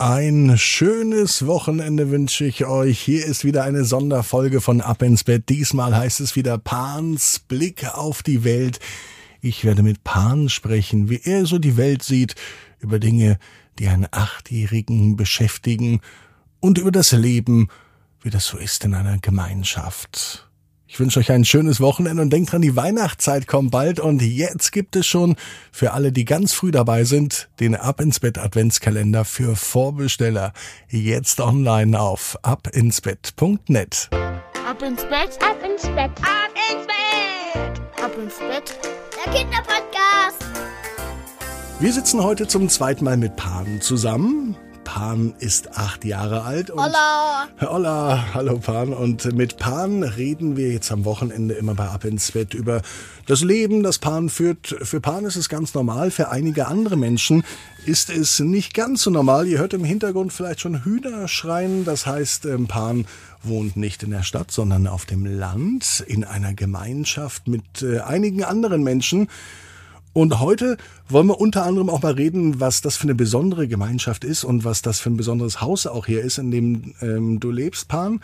Ein schönes Wochenende wünsche ich euch. Hier ist wieder eine Sonderfolge von Ab ins Bett. Diesmal heißt es wieder Pans Blick auf die Welt. Ich werde mit Pan sprechen, wie er so die Welt sieht, über Dinge, die einen Achtjährigen beschäftigen und über das Leben, wie das so ist in einer Gemeinschaft. Ich wünsche euch ein schönes Wochenende und denkt dran, die Weihnachtszeit kommt bald und jetzt gibt es schon für alle, die ganz früh dabei sind, den Ab ins Bett Adventskalender für Vorbesteller. Jetzt online auf abinsbett.net. Ab ins Bett, ab ins Bett, ab ins Bett, ab ins Bett. Der Kinderpodcast. Wir sitzen heute zum zweiten Mal mit Paaren zusammen. Pan ist acht Jahre alt. Und Hola. Hola, hallo Pan. Und mit Pan reden wir jetzt am Wochenende immer bei Ab ins Bett über das Leben, das Pan führt. Für Pan ist es ganz normal, für einige andere Menschen ist es nicht ganz so normal. Ihr hört im Hintergrund vielleicht schon Hühner schreien. Das heißt, ähm, Pan wohnt nicht in der Stadt, sondern auf dem Land, in einer Gemeinschaft mit äh, einigen anderen Menschen. Und heute wollen wir unter anderem auch mal reden, was das für eine besondere Gemeinschaft ist und was das für ein besonderes Haus auch hier ist, in dem ähm, du lebst, Pan.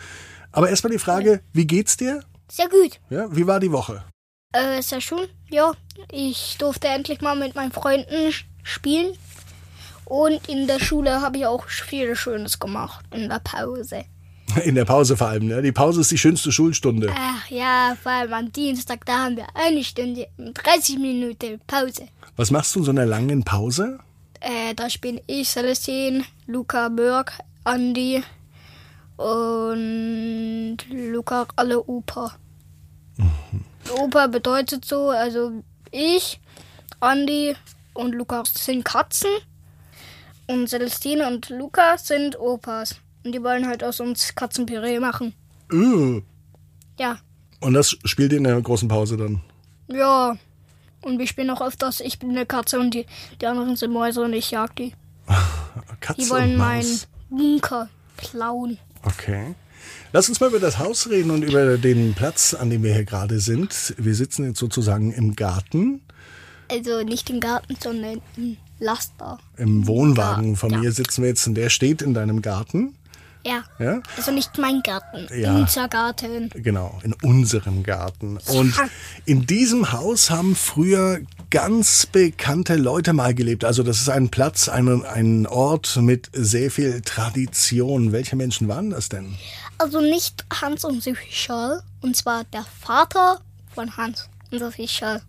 Aber erstmal die Frage, wie geht's dir? Sehr gut. Ja, wie war die Woche? Äh, sehr schön. Ja, ich durfte endlich mal mit meinen Freunden spielen. Und in der Schule habe ich auch viel Schönes gemacht in der Pause. In der Pause vor allem, ne? Die Pause ist die schönste Schulstunde. Ach ja, vor allem am Dienstag, da haben wir eine Stunde und 30 Minuten Pause. Was machst du in so einer langen Pause? Äh, da spielen ich, Celestine, Luca Berg, Andi und Luca alle Opa. Opa bedeutet so, also ich, Andi und Luca sind Katzen und Celestine und Luca sind Opas. Und die wollen halt aus uns Katzenpüree machen. Uh. Ja. Und das spielt ihr in der großen Pause dann? Ja. Und wir spielen auch öfters, ich bin eine Katze und die, die anderen sind Mäuse und ich jag die. Katze Die wollen meinen. Bunker klauen. Okay. Lass uns mal über das Haus reden und über den Platz, an dem wir hier gerade sind. Wir sitzen jetzt sozusagen im Garten. Also nicht im Garten, sondern im Laster. Im Wohnwagen von Ja. mir sitzen wir jetzt und der steht in deinem Garten. Ja. Ja? Also nicht mein Garten, Ja. unser Garten. Genau, in unserem Garten. Und Ja. in diesem Haus haben früher ganz bekannte Leute mal gelebt. Also das ist ein Platz, ein, ein Ort mit sehr viel Tradition. Welche Menschen waren das denn? Also nicht Hans und Sophie Scholl, und zwar der Vater von Hans und Sophie Scholl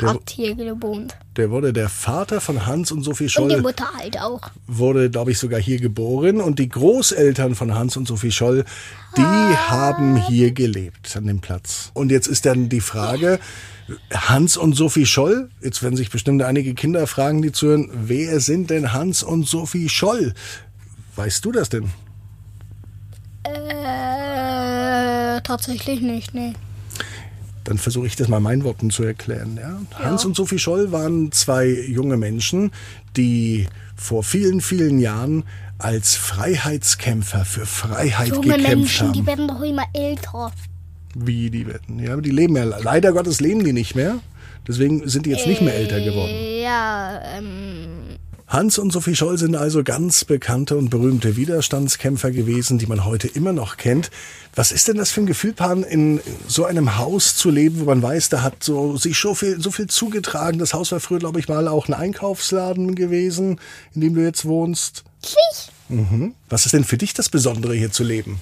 Der- hat hier gewohnt. Der wurde der Vater von Hans und Sophie Und die Scholl, Mutter halt auch. wurde, glaube ich, sogar hier geboren. Und die Großeltern von Hans und Sophie Scholl, die haben hier gelebt an dem Platz. Und jetzt ist dann die Frage, Hans und Sophie Scholl, jetzt werden sich bestimmt einige Kinder fragen, die zuhören, wer sind denn Hans und Sophie Scholl? Weißt du das denn? Äh, tatsächlich nicht, nee. Dann versuche ich das mal meinen Worten zu erklären. Ja? Hans und Sophie Scholl waren zwei junge Menschen, die vor vielen, vielen Jahren als Freiheitskämpfer für Freiheit Junge gekämpft Menschen, haben. die werden doch immer älter. Wie die werden. Ja, die leben ja, leider Gottes leben die nicht mehr. Deswegen sind die jetzt nicht mehr älter geworden. Ja, ähm, Hans und Sophie Scholl sind also ganz bekannte und berühmte Widerstandskämpfer gewesen, die man heute immer noch kennt. Was ist denn das für ein Gefühl, Pan, in so einem Haus zu leben, wo man weiß, da hat so sich so viel, so viel zugetragen. Das Haus war früher, glaube ich, mal auch ein Einkaufsladen gewesen, in dem du jetzt wohnst. ich? Was ist denn für dich das Besondere, hier zu leben?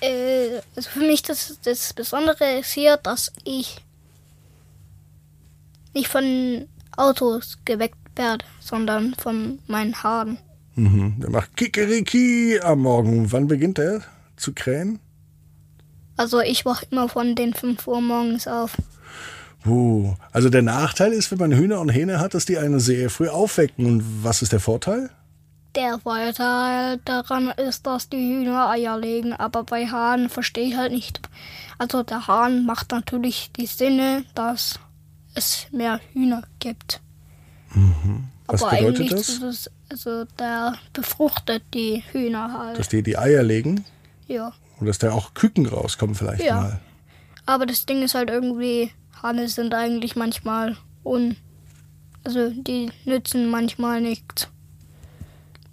Äh, also für mich das, das Besondere ist hier, dass ich nicht von Autos geweckt werde, sondern von meinen Haaren. Mhm. Der macht Kikeriki am Morgen. Wann beginnt er zu krähen? Also ich wache immer von den 5 Uhr morgens auf. Uh, also der Nachteil ist, wenn man Hühner und Hähne hat, dass die einen sehr früh aufwecken. Und was ist der Vorteil? Der Vorteil daran ist, dass die Hühner Eier legen, aber bei Hahn verstehe ich halt nicht. Also der Hahn macht natürlich die Sinne, dass es mehr Hühner gibt. Was aber bedeutet das? ist es, also der befruchtet die Hühner halt. Dass die die Eier legen ja. und dass da auch Küken rauskommen vielleicht Ja. mal. Aber das Ding ist halt irgendwie, Hahne sind eigentlich manchmal un. Also die nützen manchmal nichts.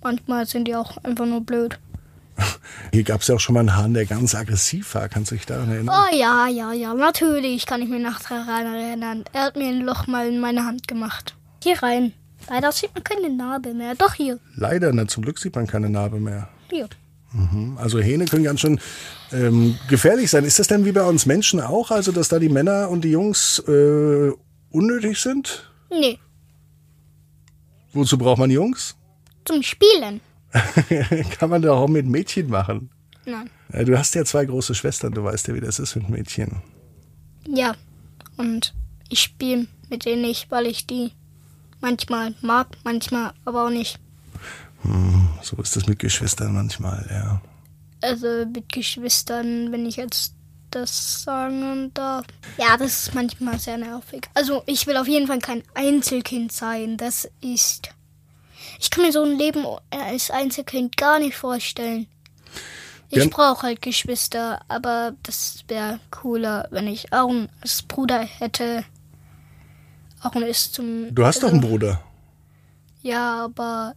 manchmal sind die auch einfach nur blöd. Hier gab es ja auch schon mal einen Hahn, der ganz aggressiv war. Kannst du dich daran erinnern? Oh ja, ja, ja, natürlich kann ich mich noch daran erinnern. Er hat mir ein Loch mal in meine Hand gemacht. Hier rein. Leider sieht man keine Narbe mehr. Doch hier. Leider, na, zum Glück sieht man keine Narbe mehr. Hier. Also Hähne können ganz schön ähm, gefährlich sein. Ist das denn wie bei uns Menschen auch? Also, dass da die Männer und die Jungs äh, unnötig sind? Nee, Wozu braucht man Jungs? zum Spielen. Kann man doch auch mit Mädchen machen. Nein. Ja, du hast ja zwei große Schwestern, du weißt ja, wie das ist mit Mädchen. Ja. Und ich spiele mit denen nicht, weil ich die manchmal mag, manchmal aber auch nicht. So ist das mit Geschwistern manchmal, ja. Also mit Geschwistern, wenn ich jetzt das sagen darf. Ja, das ist manchmal sehr nervig. Also ich will auf jeden Fall kein Einzelkind sein. Das ist. Ich kann mir so ein Leben als Einzelkind gar nicht vorstellen. Ich brauche halt Geschwister, aber das wäre cooler, wenn ich Aaron als Bruder hätte. Aaron ist zum. Du hast doch einen Bruder. Ja, aber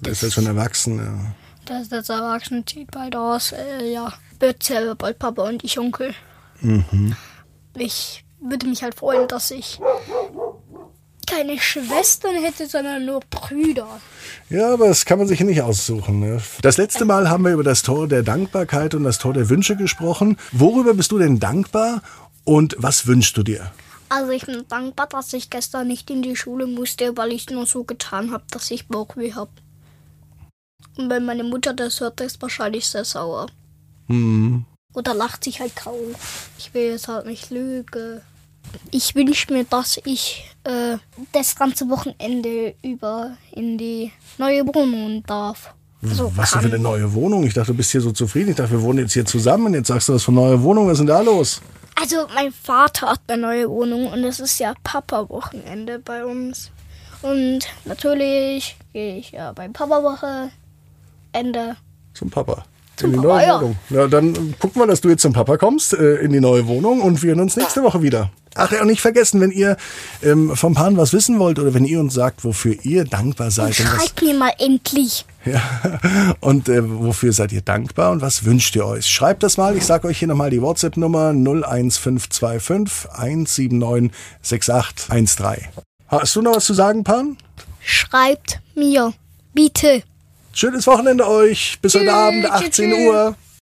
Der ist ja schon erwachsen, ja. das ist jetzt erwachsen, zieht bald aus. Äh, ja, wird selber bald Papa und ich Onkel. Ich würde mich halt freuen, dass ich keine Schwestern hätte, sondern nur Brüder. Ja, aber das kann man sich nicht aussuchen. Ne? Das letzte Mal haben wir über das Tor der Dankbarkeit und das Tor der Wünsche gesprochen. Worüber bist du denn dankbar und was wünschst du dir? Also ich bin dankbar, dass ich gestern nicht in die Schule musste, weil ich nur so getan habe, dass ich Bauchweh habe. Und wenn meine Mutter das hört, ist wahrscheinlich sehr sauer. Hm. Oder lacht sich halt kaum. Ich will jetzt halt nicht lügen. Ich wünsche mir, dass ich äh, das ganze Wochenende über in die neue Wohnung darf. Also Was kann. für eine neue Wohnung? Ich dachte, du bist hier so zufrieden. Ich dachte, wir wohnen jetzt hier zusammen. Jetzt sagst du was von neuer Wohnung. Was ist denn da los? Also mein Vater hat eine neue Wohnung und es ist ja Papa-Wochenende bei uns. Und natürlich gehe ich ja beim Papa-Wochenende. Zum Papa. In die neue. Wohnung. Ja, dann gucken wir, dass du jetzt zum Papa kommst, äh, in die neue Wohnung und wir hören uns nächste Woche wieder. Ach ja, und nicht vergessen, wenn ihr ähm, vom Pan was wissen wollt oder wenn ihr uns sagt, wofür ihr dankbar seid und, Schreibt mir mal endlich. ja, und äh, wofür seid ihr dankbar und was wünscht ihr euch? Schreibt das mal. Ich sage euch hier nochmal die WhatsApp-Nummer 01525 179 6813. Hast du noch was zu sagen, Pan? Schreibt mir. Bitte. Schönes Wochenende euch. Bis heute Tschüss, Abend, tschüss, 18 tschüss. Uhr.